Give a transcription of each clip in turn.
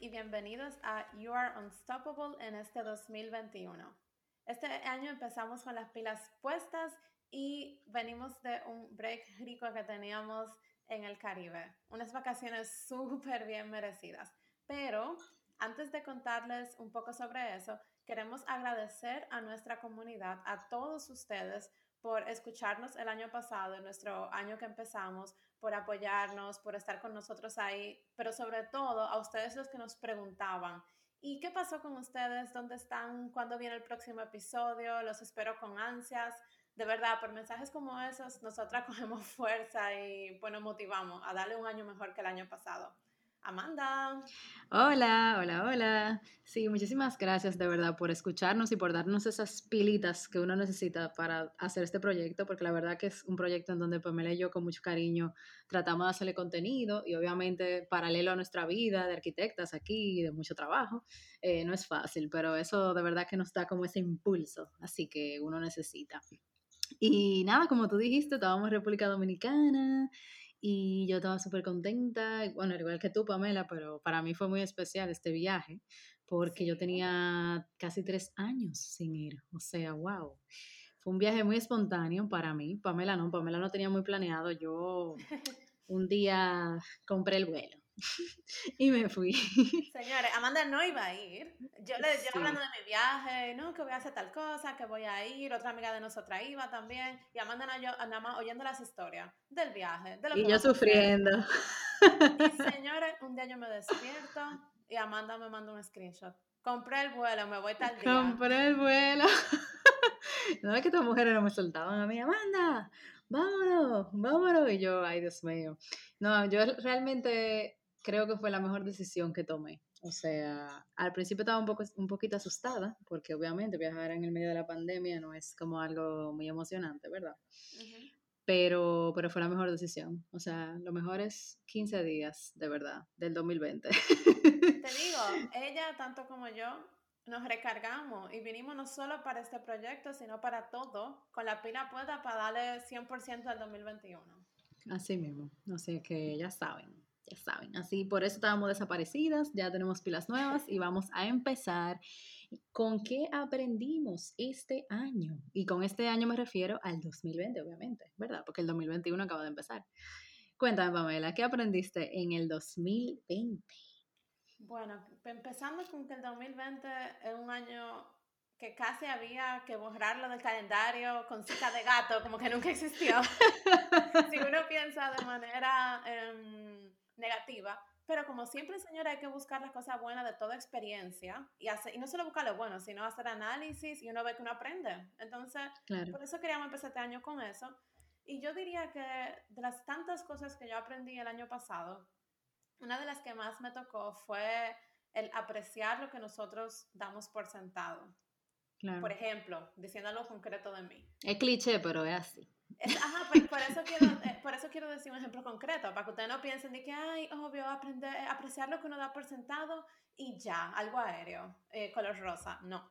y bienvenidos a You Are Unstoppable en este 2021. Este año empezamos con las pilas puestas y venimos de un break rico que teníamos en el Caribe. Unas vacaciones súper bien merecidas. Pero antes de contarles un poco sobre eso, queremos agradecer a nuestra comunidad, a todos ustedes por escucharnos el año pasado, en nuestro año que empezamos, por apoyarnos, por estar con nosotros ahí, pero sobre todo a ustedes los que nos preguntaban, ¿y qué pasó con ustedes? ¿Dónde están? ¿Cuándo viene el próximo episodio? Los espero con ansias. De verdad, por mensajes como esos, nosotras cogemos fuerza y bueno, motivamos a darle un año mejor que el año pasado. Amanda. Hola, hola, hola. Sí, muchísimas gracias de verdad por escucharnos y por darnos esas pilitas que uno necesita para hacer este proyecto, porque la verdad que es un proyecto en donde Pamela y yo con mucho cariño tratamos de hacerle contenido y obviamente paralelo a nuestra vida de arquitectas aquí de mucho trabajo, eh, no es fácil, pero eso de verdad que nos da como ese impulso, así que uno necesita. Y nada, como tú dijiste, estábamos en República Dominicana y yo estaba súper contenta, bueno, igual que tú, Pamela, pero para mí fue muy especial este viaje, porque yo tenía casi tres años sin ir, o sea, wow. Fue un viaje muy espontáneo para mí, Pamela no, Pamela no tenía muy planeado, yo un día compré el vuelo y me fui. Señores, Amanda no iba a ir. Yo le yo hablando de mi viaje, no, que voy a hacer tal cosa, que voy a ir. Otra amiga de nosotras iba también. Y Amanda y yo nada más oyendo las historias del viaje. De lo y yo sufriendo. Y señores, un día yo me despierto y Amanda me manda un screenshot. Compré el vuelo, me voy tal día. Compré el vuelo. no es que estas mujeres no me soltaban a mí, Amanda, vámonos, vámonos. Y yo, ay Dios mío. No, yo realmente creo que fue la mejor decisión que tomé. O sea, al principio estaba un, poco, un poquito asustada, porque obviamente viajar en el medio de la pandemia no es como algo muy emocionante, ¿verdad? pero, pero fue la mejor decisión. O sea, lo mejor es 15 días, de verdad, del 2020. Te digo, ella, tanto como yo, nos recargamos y vinimos no solo para este proyecto, sino para todo, con la pila puesta para darle 100% al 2021. Así mismo, sea que ya saben, ya saben, así por eso estábamos desaparecidas, ya tenemos pilas nuevas y vamos a empezar con qué aprendimos este año. Y con este año me refiero al 2020, obviamente, ¿verdad? Porque el 2021 acaba de empezar. Cuéntame, Pamela, ¿qué aprendiste en el 2020? Bueno, empezando con que el 2020 es un año que casi había que borrarlo del calendario con cita de gato, como que nunca existió. si uno piensa de manera... Em, negativa, pero como siempre, señora, hay que buscar las cosas buenas de toda experiencia y, hacer, y no solo buscar lo bueno, sino hacer análisis y uno ve que uno aprende. Entonces, por eso queríamos empezar este año con eso. Y yo diría que de las tantas cosas que yo aprendí el año pasado, una de las que más me tocó fue el apreciar lo que nosotros damos por sentado. Por ejemplo, diciendo algo concreto de mí. Es cliché, pero es así ajá, pues, por, eso quiero, eh, por eso quiero decir un ejemplo concreto, para que ustedes no piensen de que, ay, obvio, aprender, eh, apreciar lo que uno da por sentado y ya, algo aéreo, eh, color rosa, no.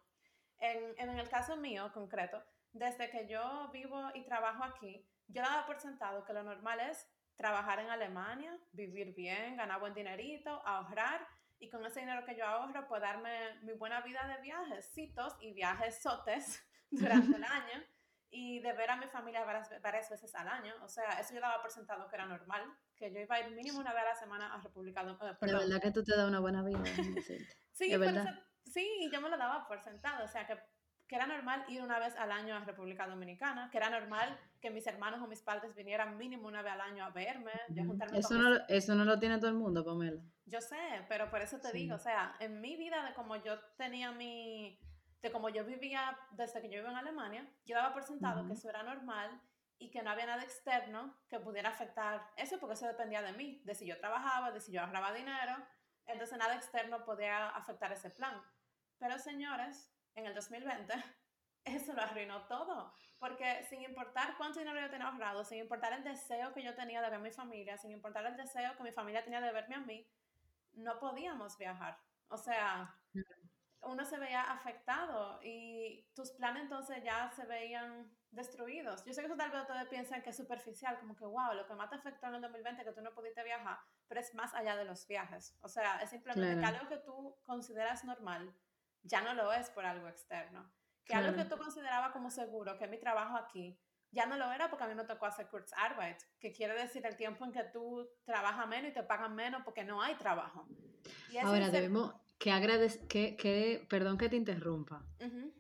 En, en el caso mío concreto, desde que yo vivo y trabajo aquí, yo daba por sentado que lo normal es trabajar en Alemania, vivir bien, ganar buen dinerito, ahorrar y con ese dinero que yo ahorro, pues darme mi buena vida de viajecitos y viajes sotes durante el año y de ver a mi familia varias, varias, veces al año. O sea, eso yo daba por sentado que era normal, que yo iba a ir mínimo una vez a la semana a República Dominicana. Eh, de verdad que tú te das una buena vida. sí, verdad? sí, y yo me lo daba por sentado. O sea, que, que, era normal ir una vez al año a República Dominicana, que era normal que mis hermanos o mis padres vinieran mínimo una vez al año a verme. eso, no, eso no lo tiene todo el mundo, Pamela. Yo sé, pero por eso te digo, o sea, en mi vida de como yo tenía mi de como yo vivía desde que yo vivo en Alemania, yo daba por sentado que eso era normal y que no había nada externo que pudiera afectar eso, porque eso dependía de mí, de si yo trabajaba, de si yo ahorraba dinero, Entonces nada externo podía afectar ese plan. Pero señores, en el 2020 eso lo arruinó todo. Porque sin importar cuánto dinero yo tenía ahorrado, sin importar el deseo que yo tenía de ver a mi familia, sin importar el deseo que mi familia tenía de verme a mí, no podíamos viajar. O sea, uno se veía afectado y tus planes entonces ya se veían destruidos. Yo sé que eso tal vez ustedes piensan que es superficial, como que, wow, lo que más te afectó en el 2020 que tú no pudiste viajar, pero es más allá de los viajes. O sea, es simplemente que algo que tú consideras normal ya no lo es por algo externo. Que algo que tú considerabas como seguro, que mi trabajo aquí, ya no lo era porque a mí me tocó hacer Kurzarbeit, que quiere decir el tiempo en que tú trabajas menos y te pagan menos porque no hay trabajo. Ahora debemos, que agradec que, que, perdón que te interrumpa,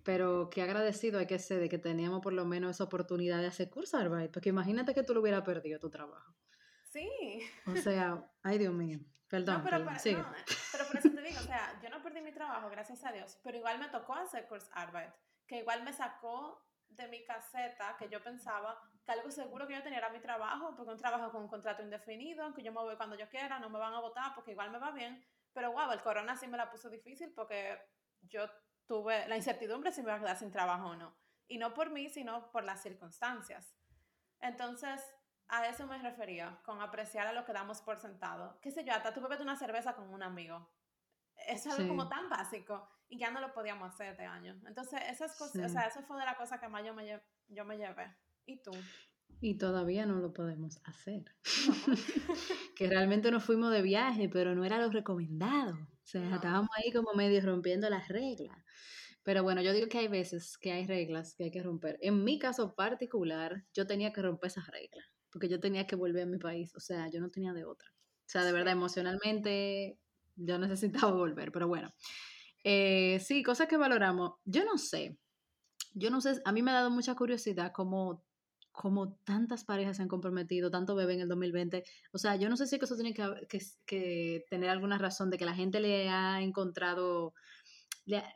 pero que agradecido hay que ser de que teníamos por lo menos esa oportunidad de hacer Kurzarbeit, porque imagínate que tú lo hubieras perdido tu trabajo. Sí. O sea, ay Dios mío, perdón. pero, por, eh, pero por eso te digo, o sea, yo no perdí mi trabajo, gracias a Dios, pero igual me tocó hacer Kurzarbeit, que igual me sacó de mi caseta que yo pensaba que algo seguro que yo tenía era mi trabajo, porque un trabajo con un contrato indefinido, que yo me voy cuando yo quiera, no me van a votar porque igual me va bien, pero wow, el corona sí me la puso difícil porque yo tuve la incertidumbre si me iba a quedar sin trabajo o no. Y no por mí, sino por las circunstancias. Entonces, a eso me refería, con apreciar a lo que damos por sentado. Qué sé yo, hasta tú bebes una cerveza con un amigo. Eso es algo como tan básico y ya no lo podíamos hacer este año. Entonces, esas cosas, o sea, eso fue de la cosa que más yo me, yo me llevé. ¿Y tú? Y todavía no lo podemos hacer. que realmente nos fuimos de viaje, pero no era lo recomendado. O sea, estábamos ahí como medio rompiendo las reglas. Pero bueno, yo digo que hay veces que hay reglas que hay que romper. En mi caso particular, yo tenía que romper esas reglas, porque yo tenía que volver a mi país. O sea, yo no tenía de otra. O sea, de verdad, emocionalmente, yo necesitaba volver. Pero bueno, eh, sí, cosas que valoramos. Yo no sé. Yo no sé, a mí me ha dado mucha curiosidad cómo como tantas parejas se han comprometido, tanto bebé en el 2020. O sea, yo no sé si eso tiene que, tener alguna razón de que la gente le ha encontrado,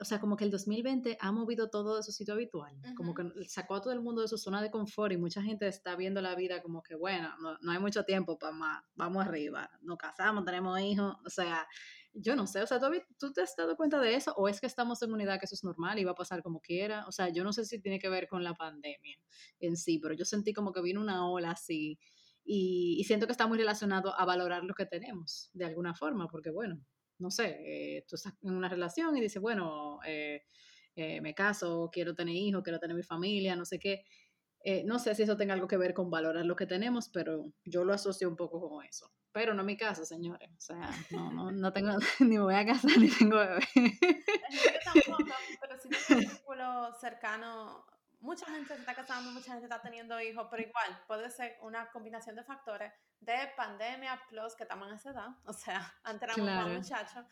o sea, como que el 2020 ha movido todo de su sitio habitual, como que sacó a todo el mundo de su zona de confort y mucha gente está viendo la vida como que, bueno, no, no hay mucho tiempo para más, vamos arriba, nos casamos, tenemos hijos, o sea, yo no sé, o sea, ¿tú, ¿tú te has dado cuenta de eso? ¿O es que estamos en unidad que eso es normal y va a pasar como quiera? O sea, yo no sé si tiene que ver con la pandemia en sí, pero yo sentí como que vino una ola así y, siento que está muy relacionado a valorar lo que tenemos de alguna forma, porque bueno, no sé, eh, tú estás en una relación y dices, bueno, eh, eh, me caso, quiero tener hijos, quiero tener mi familia, no sé qué. no sé si eso tenga algo que ver con valorar lo que tenemos, pero yo lo asocio un poco con eso. Pero no mi caso, señores. O sea, no, no, no tengo, ni me voy a casar ni tengo bebé. Yo tampoco, pero si tengo un círculo cercano, mucha gente se está casando, mucha gente está teniendo hijos, pero igual puede ser una combinación de factores de pandemia plus que estamos en esa edad. O sea, antes éramos más muchachos.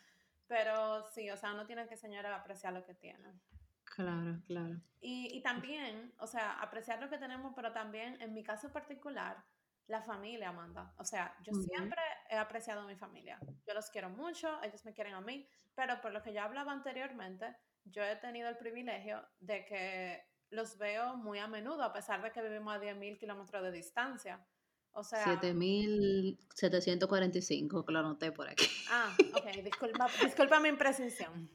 Pero sí, o sea, uno tiene que, señores, apreciar lo que tienen. Claro, claro. Y, y también, o sea, apreciar lo que tenemos, pero también, en mi caso particular, la familia, Amanda. O sea, yo siempre he apreciado a mi familia. Yo los quiero mucho, ellos me quieren a mí, pero por lo que ya hablaba anteriormente, yo he tenido el privilegio de que los veo muy a menudo, a pesar de que vivimos a 10.000 kilómetros de distancia. O sea... 7.745, que lo anoté por aquí. Ah, ok, disculpa, disculpa mi imprecisión.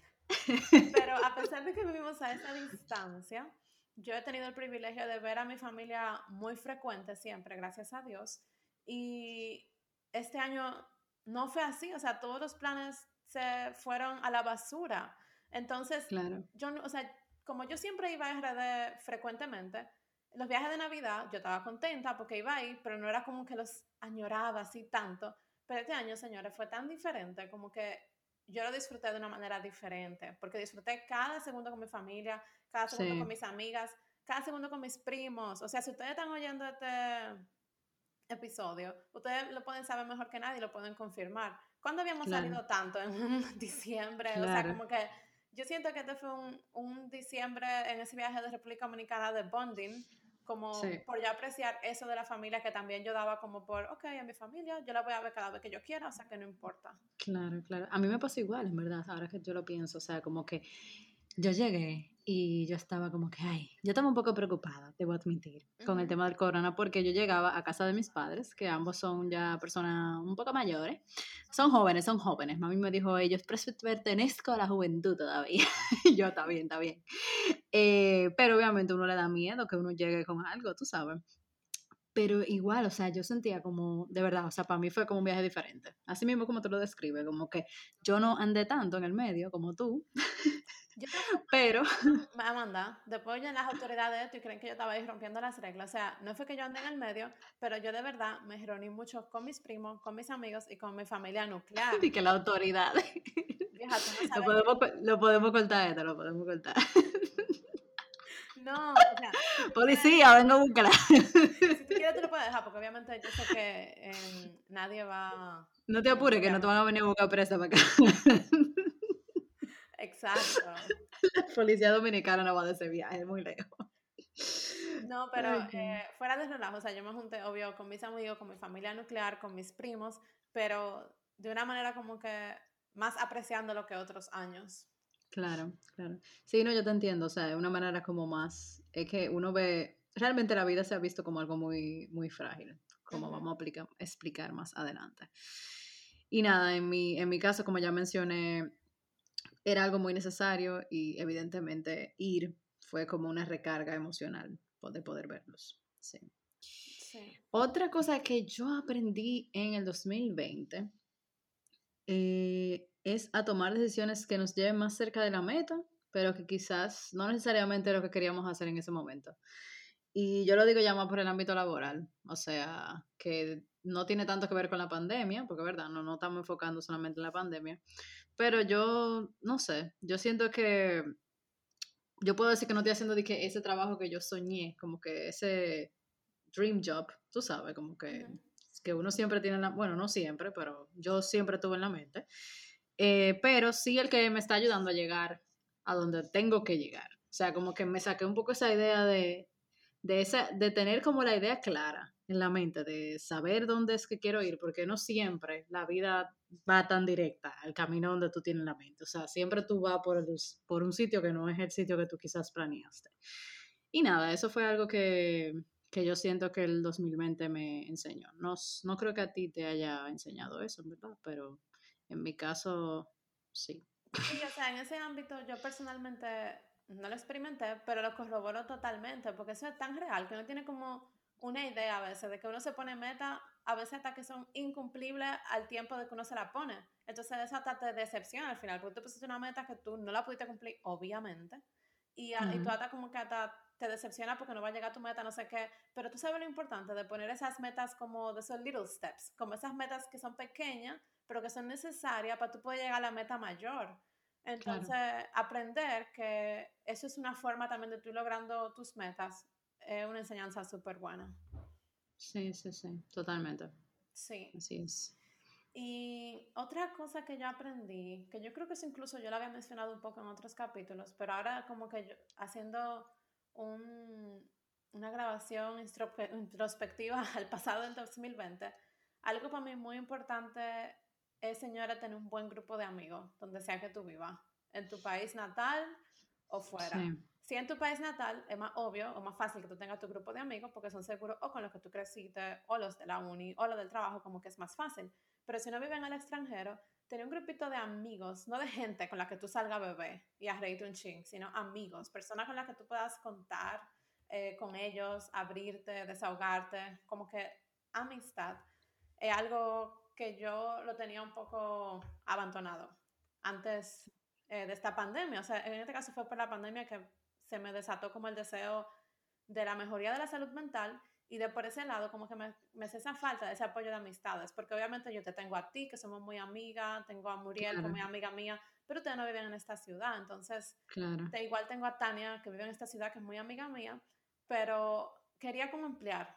Pero a pesar de que vivimos a esa distancia, yo he tenido el privilegio de ver a mi familia muy frecuente siempre, gracias a Dios. Y este año no fue así, o sea, todos los planes se fueron a la basura. Entonces, claro. yo, o sea, como yo siempre iba a RD frecuentemente, los viajes de Navidad yo estaba contenta porque iba ahí, pero no era como que los añoraba así tanto. Pero este año, señores, fue tan diferente, como que yo lo disfruté de una manera diferente, porque disfruté cada segundo con mi familia, cada segundo con mis amigas, cada segundo con mis primos. O sea, si ustedes están oyendo este episodio, ustedes lo pueden saber mejor que nadie, lo pueden confirmar. ¿Cuándo habíamos salido tanto? En diciembre. O sea, como que yo siento que este fue un, un, diciembre en ese viaje de República Dominicana de bonding, como por ya apreciar eso de la familia que también yo daba como por, ok, a mi familia, yo la voy a ver cada vez que yo quiera, o sea que no importa. Claro, claro. A mí me pasó igual, en verdad, ahora que yo lo pienso, o sea, como que yo llegué y yo estaba como que, ay, yo estaba un poco preocupada, debo admitir, con el tema del corona, porque yo llegaba a casa de mis padres, que ambos son ya personas un poco mayores, son jóvenes, son jóvenes. Mami me dijo, ellos pertenezco a la juventud todavía. yo, está bien, está bien. Eh, pero obviamente uno le da miedo que uno llegue con algo, tú sabes. Pero igual, o sea, yo sentía como, de verdad, o sea, para mí fue como un viaje diferente. Así mismo como tú lo describes, como que yo no andé tanto en el medio como tú. Pero. Amanda, después ya las autoridades esto y creen que yo estaba ahí rompiendo las reglas. O sea, no fue que yo andé en el medio, pero yo de verdad me reuní mucho con mis primos, con mis amigos y con mi familia nuclear. Y que la autoridad. lo, podemos, lo podemos cortar esto, lo podemos cortar. No, o sea, Policía, vengo a buscar. Si tú quieres, te lo puedes dejar, porque obviamente yo sé que em, nadie va. No te apures, que no te van a venir a buscar presa para acá. Exacto. La policía dominicana no va de ese viaje, es muy lejos. No, pero eh, fuera de relajo, o sea, yo me junté, obvio, con mis amigos, con mi familia nuclear, con mis primos, pero de una manera como que más apreciando lo que otros años. Claro, claro. Sí, no, yo te entiendo, o sea, de una manera como más, es que uno ve, realmente la vida se ha visto como algo muy, muy frágil, como vamos a explicar más adelante. Y nada, en mi, en mi caso, como ya mencioné, era algo muy necesario y evidentemente ir fue como una recarga emocional de poder verlos. Sí. Otra cosa que yo aprendí en el 2020 eh, es a tomar decisiones que nos lleven más cerca de la meta, pero que quizás no necesariamente lo que queríamos hacer en ese momento. Y yo lo digo ya más por el ámbito laboral, o sea, que no tiene tanto que ver con la pandemia, porque verdad, no, no estamos enfocando solamente en la pandemia, pero yo, no sé, yo siento que yo puedo decir que no estoy haciendo de que ese trabajo que yo soñé, como que ese dream job, tú sabes, como que, que uno siempre tiene la, bueno, no siempre, pero yo siempre tuve en la mente, eh, pero sí el que me está ayudando a llegar a donde tengo que llegar. O sea, como que me saqué un poco esa idea de, de, esa, de tener como la idea clara en la mente, de saber dónde es que quiero ir, porque no siempre la vida va tan directa al camino donde tú tienes la mente. O sea, siempre tú vas por, por un sitio que no es el sitio que tú quizás planeaste. Y nada, eso fue algo que, que yo siento que el 2020 me enseñó. No, no creo que a ti te haya enseñado eso, ¿verdad? Pero en mi caso, sí. Sí, o sea, en ese ámbito yo personalmente no lo experimenté, pero lo corroboro totalmente, porque eso es tan real que uno tiene como una idea a veces de que uno se pone meta, a veces hasta que son incumplibles al tiempo de que uno se la pone. Entonces eso hasta te decepciona al final, porque tú pusiste una meta que tú no la pudiste cumplir, obviamente, y, y tú hasta como que hasta te decepciona porque no va a llegar a tu meta, no sé qué, pero tú sabes lo importante de poner esas metas como de esos little steps, como esas metas que son pequeñas, pero que son necesarias para tú poder llegar a la meta mayor. Entonces, aprender que eso es una forma también de tú logrando tus metas es una enseñanza súper buena. Sí, sí, sí, totalmente. Sí. Así es. Y otra cosa que yo aprendí, que yo creo que eso incluso yo lo había mencionado un poco en otros capítulos, pero ahora como que yo, haciendo un, una grabación introspectiva al pasado del 2020, algo para mí muy importante es, señora, tener un buen grupo de amigos, donde sea que tú vivas, en tu país natal o fuera. Si en tu país natal es más obvio o más fácil que tú tengas tu grupo de amigos porque son seguros o con los que tú creciste o los de la uni o los del trabajo, como que es más fácil. Pero si no viven en el extranjero, tener un grupito de amigos, no de gente con la que tú salgas a beber y a reírte un ching, sino amigos, personas con las que tú puedas contar eh, con ellos, abrirte, desahogarte, como que amistad es algo que yo lo tenía un poco abandonado antes eh, de esta pandemia. O sea, en este caso fue por la pandemia que se me desató como el deseo de la mejoría de la salud mental y de por ese lado como que me, me hace esa falta de ese apoyo de amistades, porque obviamente yo te tengo a ti, que somos muy amigas, tengo a Muriel, como amiga mía, pero ustedes no viven en esta ciudad, entonces te, igual tengo a Tania, que vive en esta ciudad, que es muy amiga mía, pero quería como emplear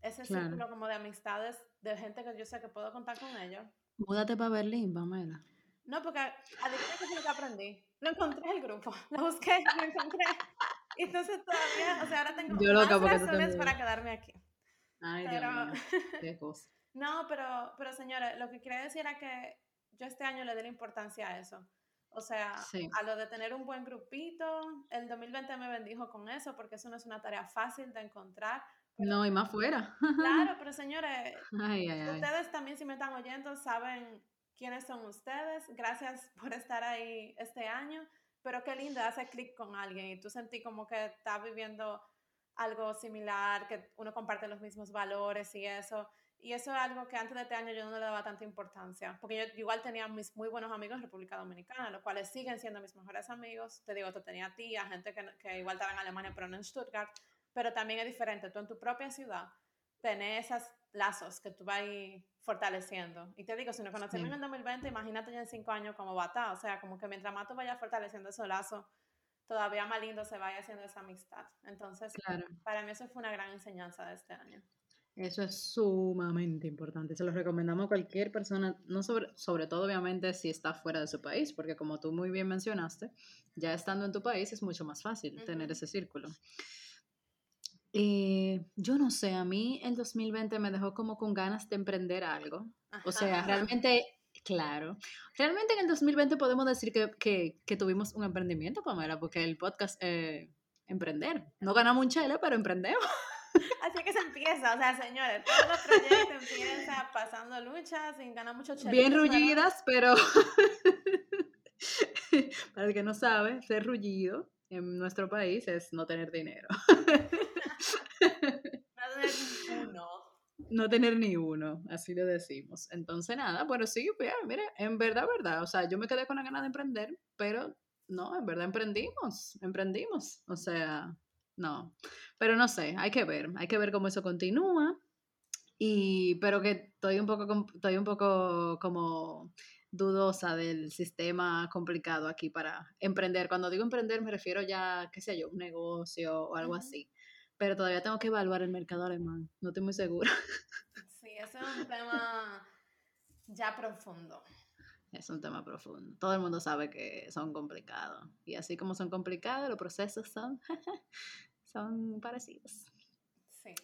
ese círculo como de amistades, de gente que yo sé que puedo contar con ellos. Múdate para Berlín, Pamela. No, porque adivina qué es lo que aprendí. Lo encontré el grupo. Lo busqué, lo encontré. Entonces todavía, o sea, ahora tengo más razones para quedarme aquí. Ay, pero... Qué cosa. no, pero, pero señora, lo que quería decir era que yo este año le di la importancia a eso. O sea, a lo de tener un buen grupito, el 2020 me bendijo con eso porque eso no es una tarea fácil de encontrar. No, y más fuera. Claro, pero señores, ustedes también si me están oyendo saben quiénes son ustedes. Gracias por estar ahí este año. Pero qué lindo hacer clic con alguien y tú sentí como que estás viviendo algo similar, que uno comparte los mismos valores y eso. Y eso es algo que antes de este año yo no le daba tanta importancia, porque yo igual tenía mis muy buenos amigos en República Dominicana, los cuales siguen siendo mis mejores amigos. Te digo, tú tenía tía, gente que, que igual estaba en Alemania, pero no en Stuttgart. Pero también es diferente. Tú en tu propia ciudad tenés esos lazos que tú vas fortaleciendo. Y te digo, si nos conocemos en el 2020, imagínate ya en cinco años cómo va a estar. O sea, como que mientras más tú vayas fortaleciendo esos lazos, todavía más lindo se vaya haciendo esa amistad. Entonces, para mí eso fue una gran enseñanza de este año. Eso es sumamente importante. Se lo recomendamos a cualquier persona, no sobre, sobre todo obviamente si está fuera de su país, porque como tú muy bien mencionaste, ya estando en tu país es mucho más fácil tener ese círculo. Eh, yo no sé, a mí el 2020 me dejó como con ganas de emprender algo. O sea, realmente, claro, realmente en el 2020 podemos decir que, que, tuvimos un emprendimiento, Pamela, porque el podcast, eh, emprender. No ganamos un chile, pero emprendemos. Así que se empieza, o sea, señores, todos los proyectos empiezan pasando luchas sin ganar mucho chile. Bien rullidas, pero para el que no sabe, ser rullido en nuestro país es no tener dinero. no tener ni uno. No tener ni uno, así lo decimos. Entonces, nada, bueno, sí, pues, mire, en verdad, verdad, o sea, yo me quedé con la ganas de emprender, pero no, en verdad emprendimos, emprendimos, o sea, no. Pero no sé, hay que ver, hay que ver cómo eso continúa. Y, pero que estoy un poco, estoy un poco como dudosa del sistema complicado aquí para emprender. Cuando digo emprender me refiero ya, qué sé yo, un negocio o algo así. Pero todavía tengo que evaluar el mercado alemán, no estoy muy segura. Sí, ese es un tema ya profundo. Es un tema profundo. Todo el mundo sabe que son complicados. Y así como son complicados, los procesos son, son parecidos. Sí.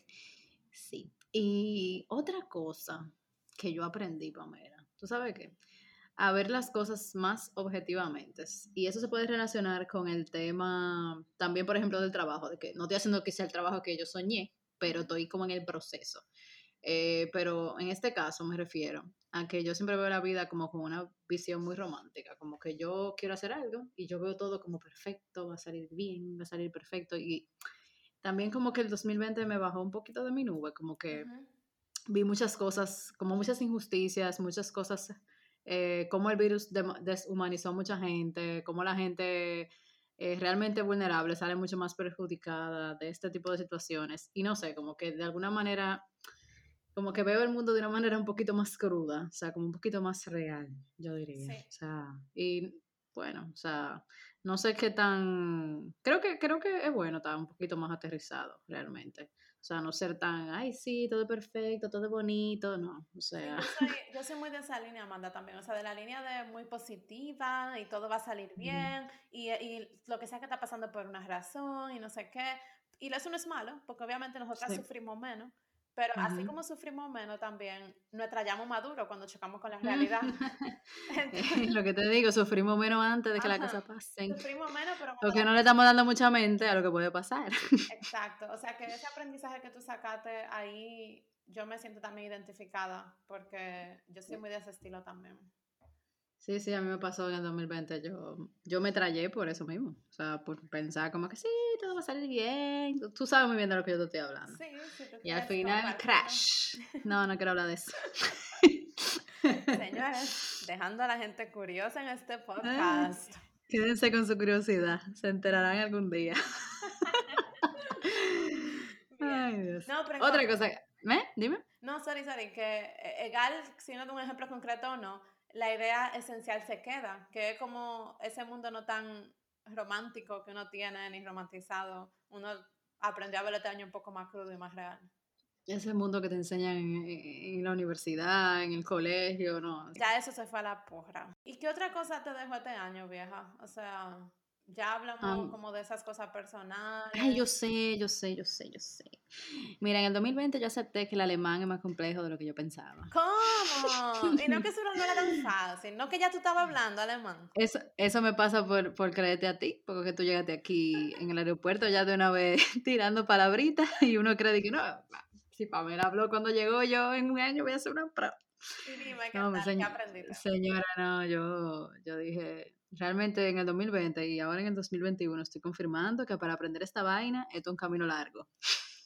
Sí. Y otra cosa que yo aprendí, Pamela, ¿tú sabes qué? A ver las cosas más objetivamente. Y eso se puede relacionar con el tema también, por ejemplo, del trabajo, de que no estoy haciendo sea el trabajo que yo soñé, pero estoy como en el proceso. Eh, pero en este caso me refiero a que yo siempre veo la vida como con una visión muy romántica, como que yo quiero hacer algo y yo veo todo como perfecto, va a salir bien, va a salir perfecto. Y también como que el 2020 me bajó un poquito de mi nube, como que vi muchas cosas, como muchas injusticias, muchas cosas eh, cómo el virus deshumanizó a mucha gente, cómo la gente eh, realmente vulnerable sale mucho más perjudicada de este tipo de situaciones. Y no sé, como que de alguna manera, como que veo el mundo de una manera un poquito más cruda, o sea, como un poquito más real, yo diría. O sea, y bueno, o sea, no sé qué tan, creo que, creo que es bueno estar un poquito más aterrizado realmente. O sea, no ser tan, ay, sí, todo perfecto, todo bonito, no. O sea. yo, soy, muy de esa línea, Amanda, también. O sea, de la línea de muy positiva y todo va a salir bien y, y, lo que sea que está pasando por una razón y no sé qué. Y eso no es malo, porque obviamente nosotras sufrimos menos. Pero así como sufrimos menos también, nuestra llamo maduro cuando chocamos con la realidad. lo que te digo, sufrimos menos antes de que las cosas pasen. Sufrimos menos, pero... Porque no le estamos dando mucha mente a lo que puede pasar. Exacto, o sea que ese aprendizaje que tú sacaste ahí, yo me siento también identificada, porque yo soy muy de ese estilo también. Sí, sí, a mí me pasó en el 2020. Yo, yo me trayé por eso mismo. O sea, por pensar como que sí, todo va a salir bien. Tú sabes muy bien de lo que yo te estoy hablando. Sí, sí. Y al final, crash. No, no quiero hablar de eso. Señores, dejando a la gente curiosa en este podcast. quédense con su curiosidad. Se enterarán algún día. Ay, Dios. Otra cosa. ¿Me? Dime. No, sorry, sorry. Que igual, eh, si no tengo un ejemplo concreto o no, la idea esencial se queda, que es como ese mundo no tan romántico que uno tiene ni romantizado, uno aprendió a ver este año un poco más crudo y más real. Ese mundo que te enseñan en, la universidad, en el colegio, no. Ya eso se fue a la porra. ¿Y qué otra cosa te dejó este año, vieja? O sea, ya hablamos como de esas cosas personales. Ay, yo sé, yo sé, yo sé, yo sé. Mira, en el 2020 yo acepté que el alemán es más complejo de lo que yo pensaba. ¿Cómo? y no que eso no era tan fácil, no que ya tú estabas hablando alemán. Eso, eso me pasa por, por creerte a ti, porque tú llegaste aquí en el aeropuerto ya de una vez tirando palabritas y uno cree que no, si Pamela habló cuando llegó yo en un año voy a hacer una prueba. Y dime, ¿qué, no, tal? ¿Qué aprendiste? Señora, no, yo, yo dije, realmente en el 2020 y ahora en el 2021 estoy confirmando que para aprender esta vaina es un camino largo.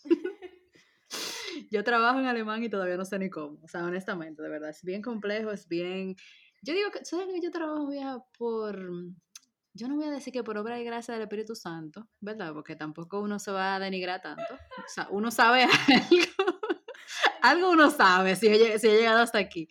yo trabajo en alemán y todavía no sé ni cómo, o sea, honestamente, de verdad, es bien complejo, es bien... Yo digo que, ¿sabes que yo trabajo ya por... Yo no voy a decir que por obra y gracia del Espíritu Santo, ¿verdad? Porque tampoco uno se va a denigrar tanto. O sea, uno sabe algo. algo uno sabe si he, si he llegado hasta aquí.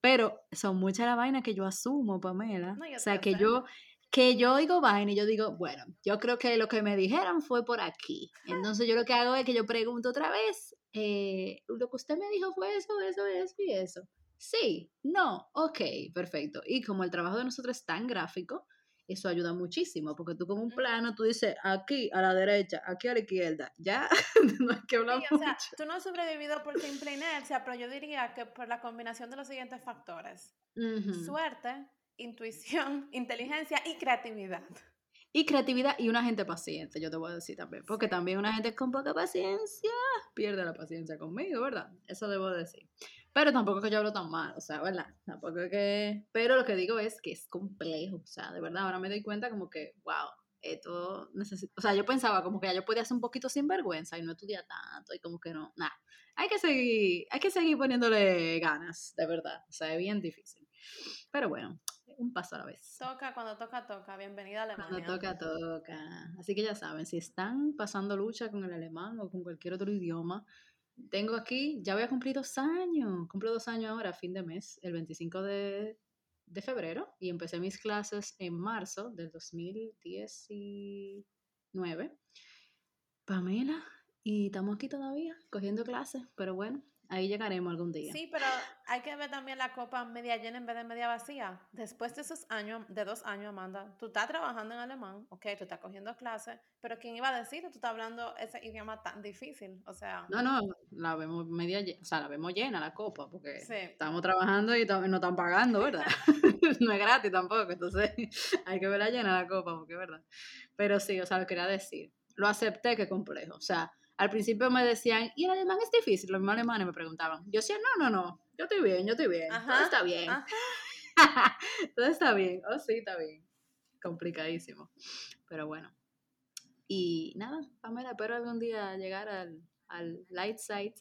Pero son muchas las vainas que yo asumo, Pamela. o sea, que yo, que yo oigo vaina y yo digo, bueno, yo creo que lo que me dijeron fue por aquí. Entonces yo lo que hago es que yo pregunto otra vez, eh, lo que usted me dijo fue eso, eso, eso y eso. Sí, no, ok, perfecto. Y como el trabajo de nosotros es tan gráfico, eso ayuda muchísimo, porque tú como un plano, tú dices aquí a la derecha, aquí a la izquierda, ya no hay que hablar o sea, tú no has sobrevivido por simple inercia, pero yo diría que por la combinación de los siguientes factores. Suerte, intuición, inteligencia y creatividad. Y creatividad y una gente paciente, yo te voy a decir también, porque también una gente con poca paciencia pierde la paciencia conmigo, ¿verdad? Eso debo decir. Pero tampoco es que yo hablo tan mal, o sea, ¿verdad? Tampoco es que... Pero lo que digo es que es complejo, o sea, de verdad, ahora me doy cuenta como que, wow, esto necesito... O sea, yo pensaba como que ya yo podía hacer un poquito sin vergüenza y no estudiar tanto y como que no, nada. Hay que seguir, hay que seguir poniéndole ganas, de verdad. O sea, es bien difícil. Pero bueno, un paso a la vez. Toca cuando toca, toca. Bienvenida a Alemania. Cuando toca, toca. Así que ya saben, si están pasando lucha con el alemán o con cualquier otro idioma, tengo aquí, ya voy a cumplir dos años, cumplo dos años ahora, fin de mes, el 25 de, de febrero, y empecé mis clases en marzo del 2019. Pamela, y estamos aquí todavía cogiendo clases, pero bueno, Ahí llegaremos algún día. Sí, pero hay que ver también la copa media llena en vez de media vacía. Después de esos años, de dos años, Amanda, tú estás trabajando en alemán, ok, tú estás cogiendo clases, pero ¿quién iba a decir que tú estás hablando ese idioma tan difícil? O sea... No, no, la vemos media o sea, la vemos llena la copa, porque estamos trabajando y no están pagando, ¿verdad? no es gratis tampoco, entonces hay que verla llena la copa, porque es verdad. Pero sí, o sea, lo quería decir. Lo acepté que complejo, o sea al principio me decían, ¿y el alemán es difícil? Los mismos alemanes me preguntaban. Yo decía, no, no, no, yo estoy bien, yo estoy bien, todo está bien. todo está bien, oh sí, está bien. Complicadísimo. Pero bueno. Y nada, Pamela, espero algún día llegar al, al light side.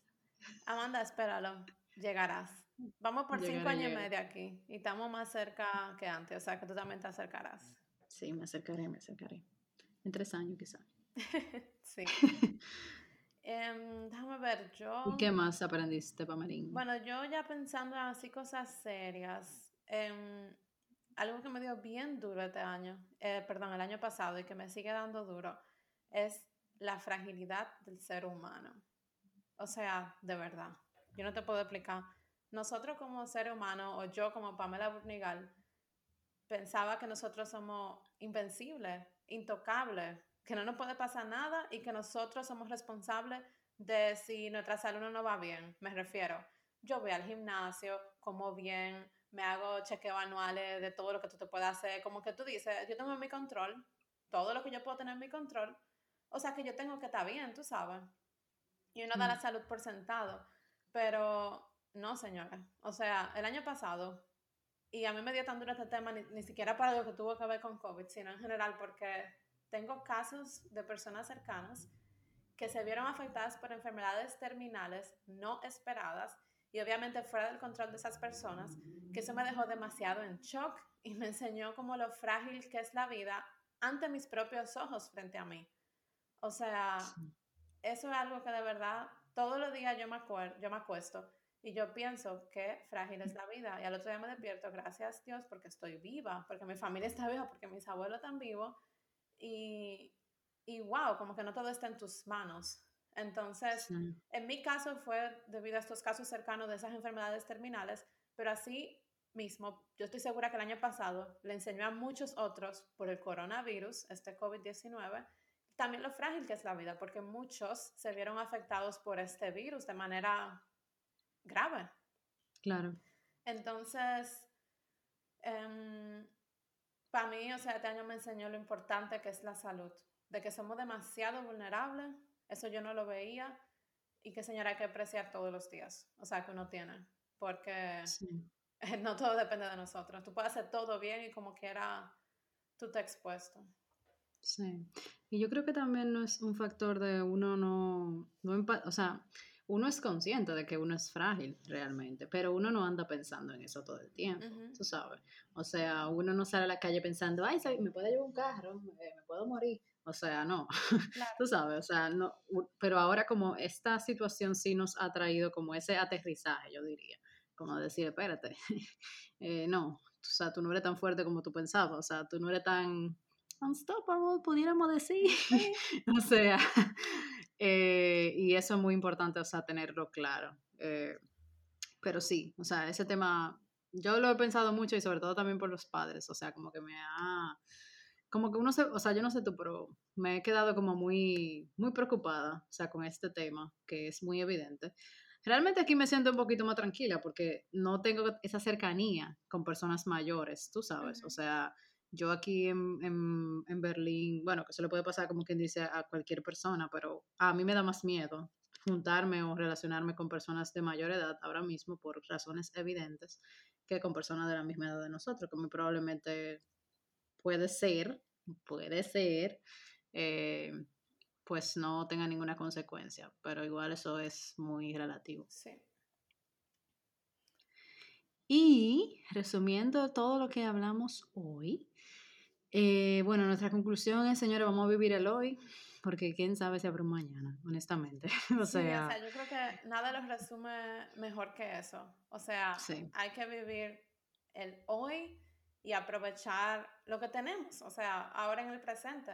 Amanda, espéralo, llegarás. Vamos por cinco años y medio aquí y estamos más cerca que antes, o sea que tú también te acercarás. Sí, me acercaré, me acercaré. En tres años quizás. sí. Em, déjame ver, yo... ¿Y qué más aprendiste, Pamelín? Bueno, yo ya pensando en así cosas serias, em, algo que me dio bien duro este año, eh, perdón, el año pasado y que me sigue dando duro, es la fragilidad del ser humano. O sea, de verdad, yo no te puedo explicar. Nosotros como ser humano, o yo como Pamela Burnigal, pensaba que nosotros somos invencibles, intocables, que no nos puede pasar nada y que nosotros somos responsables de si nuestra salud no va bien. Me refiero, yo voy al gimnasio, como bien, me hago chequeo anuales de todo lo que tú te puedas hacer, como que tú dices, yo tengo mi control, todo lo que yo puedo tener en mi control, o sea que yo tengo que estar bien, tú sabes. Y uno da la mm. salud por sentado, pero no, señora. O sea, el año pasado, y a mí me dio tan duro este tema, ni, ni siquiera para lo que tuvo que ver con COVID, sino en general porque tengo casos de personas cercanas que se vieron afectadas por enfermedades terminales no esperadas y obviamente fuera del control de esas personas, que eso me dejó demasiado en shock y me enseñó como lo frágil que es la vida ante mis propios ojos frente a mí. O sea, eso es algo que de verdad todos los días yo me, yo me acuesto y yo pienso que frágil es la vida y al otro día me despierto, gracias Dios, porque estoy viva, porque mi familia está viva, porque mis abuelos están vivos y, y wow, como que no todo está en tus manos. Entonces, en mi caso fue debido a estos casos cercanos de esas enfermedades terminales, pero así mismo, yo estoy segura que el año pasado le enseñó a muchos otros por el coronavirus, este COVID-19, también lo frágil que es la vida, porque muchos se vieron afectados por este virus de manera grave. Claro. Entonces, em, para mí, o sea, este año me enseñó lo importante que es la salud, de que somos demasiado vulnerables, eso yo no lo veía, y que señora hay que apreciar todos los días, o sea, que uno tiene, porque no todo depende de nosotros. Tú puedes hacer todo bien y como quiera, tú te expuesto. Sí, y yo creo que también no es un factor de uno no, no o sea, uno es consciente de que uno es frágil realmente, pero uno no anda pensando en eso todo el tiempo, tú sabes. O sea, uno no sale a la calle pensando, ay, me puede llevar un carro, me, puedo morir. O sea, no, tú sabes, o sea, no, pero ahora como esta situación sí nos ha traído como ese aterrizaje, yo diría, como decir, espérate, eh, no, o sea, tú no eres tan fuerte como tú pensabas, o sea, tú no eres tan unstoppable, pudiéramos decir. o sea, eh, y eso es muy importante, o sea, tenerlo claro. Eh, pero sí, o sea, ese tema, yo lo he pensado mucho y sobre todo también por los padres, o sea, como que me ha, como que uno se, o sea, yo no sé tú, pero me he quedado como muy, muy preocupada, o sea, con este tema, que es muy evidente. Realmente aquí me siento un poquito más tranquila porque no tengo esa cercanía con personas mayores, tú sabes, o sea, yo aquí en, en, en, Berlín, bueno, que se le puede pasar como quien dice a cualquier persona, pero a mí me da más miedo juntarme o relacionarme con personas de mayor edad ahora mismo por razones evidentes que con personas de la misma edad de nosotros, que muy probablemente puede ser, puede ser, eh, pues no tenga ninguna consecuencia, pero igual eso es muy relativo. Sí. Y resumiendo todo lo que hablamos hoy, eh, bueno, nuestra conclusión es, señores, vamos a vivir el hoy, porque quién sabe si habrá un mañana, honestamente. o, sea, o sea, yo creo que nada los resume mejor que eso. O sea, hay que vivir el hoy y aprovechar lo que tenemos, o sea, ahora en el presente.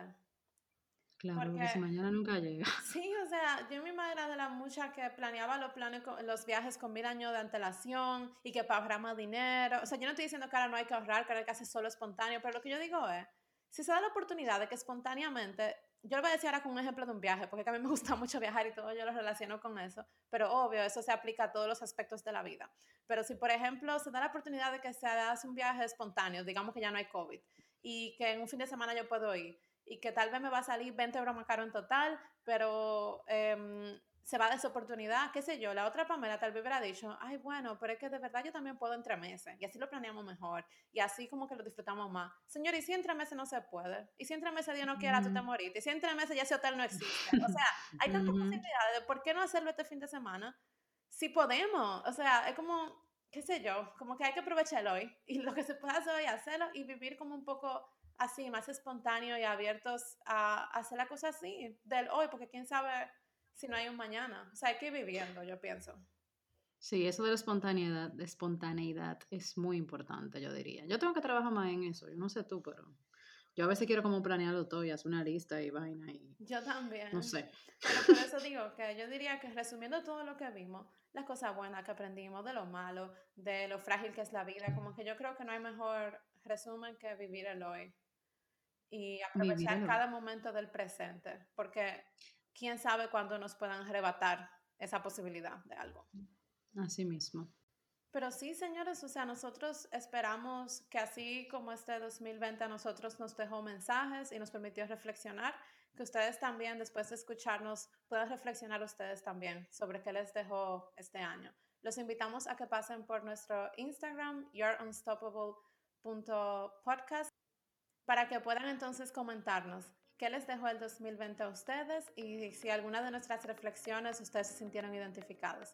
Claro, porque, si mañana nunca llega. Sí, o sea, yo mi madre era de la mucha que planeaba los planes, los viajes con mil años de antelación y que para más dinero. O sea, yo no estoy diciendo que ahora no hay que ahorrar, que ahora hay que hacer solo espontáneo, pero lo que yo digo es, si se da la oportunidad de que espontáneamente, yo lo voy a decir ahora con un ejemplo de un viaje, porque a mí me gusta mucho viajar y todo, yo lo relaciono con eso, pero obvio, eso se aplica a todos los aspectos de la vida. Pero si, por ejemplo, se da la oportunidad de que se haga un viaje espontáneo, digamos que ya no hay COVID, y que en un fin de semana yo puedo ir, y que tal vez me va a salir 20 euros más caro en total, pero em, se va de esa oportunidad, qué sé yo, la otra Pamela tal vez hubiera dicho, ay, bueno, pero es que de verdad yo también puedo entre meses, y así lo planeamos mejor, y así como que lo disfrutamos más. Señor, y si entre meses no se puede, y si entre meses Dios no quiera, tú te moriste, y si entre meses ya ese hotel no existe. O sea, hay tantas posibilidades de por qué no hacerlo este fin de semana, si podemos, o sea, es como, qué sé yo, como que hay que aprovecharlo hoy, y lo que se puede hacer hoy, hacerlo, y vivir como un poco así, más espontáneo y abiertos a, hacer la cosa así, del hoy, porque quién sabe si no hay un mañana. O sea, hay que ir viviendo, yo pienso. Sí, eso de la espontaneidad, de espontaneidad es muy importante, yo diría. Yo tengo que trabajar más en eso, yo no sé tú, pero yo a veces quiero como planearlo todo y hacer una lista y vaina y... Yo también. No sé. Pero por eso digo que yo diría que resumiendo todo lo que vimos, las cosas buenas que aprendimos, de lo malo, de lo frágil que es la vida, como que yo creo que no hay mejor resumen que vivir el hoy y aprovechar cada momento del presente, porque quién sabe cuándo nos puedan arrebatar esa posibilidad de algo. Así mismo. Pero sí, señores, o sea, nosotros esperamos que así como este 2020 a nosotros nos dejó mensajes y nos permitió reflexionar, que ustedes también, después de escucharnos, puedan reflexionar ustedes también sobre qué les dejó este año. Los invitamos a que pasen por nuestro Instagram, yourunstoppable.podcast para que puedan entonces comentarnos qué les dejó el 2020 a ustedes y si alguna de nuestras reflexiones ustedes se sintieron identificados.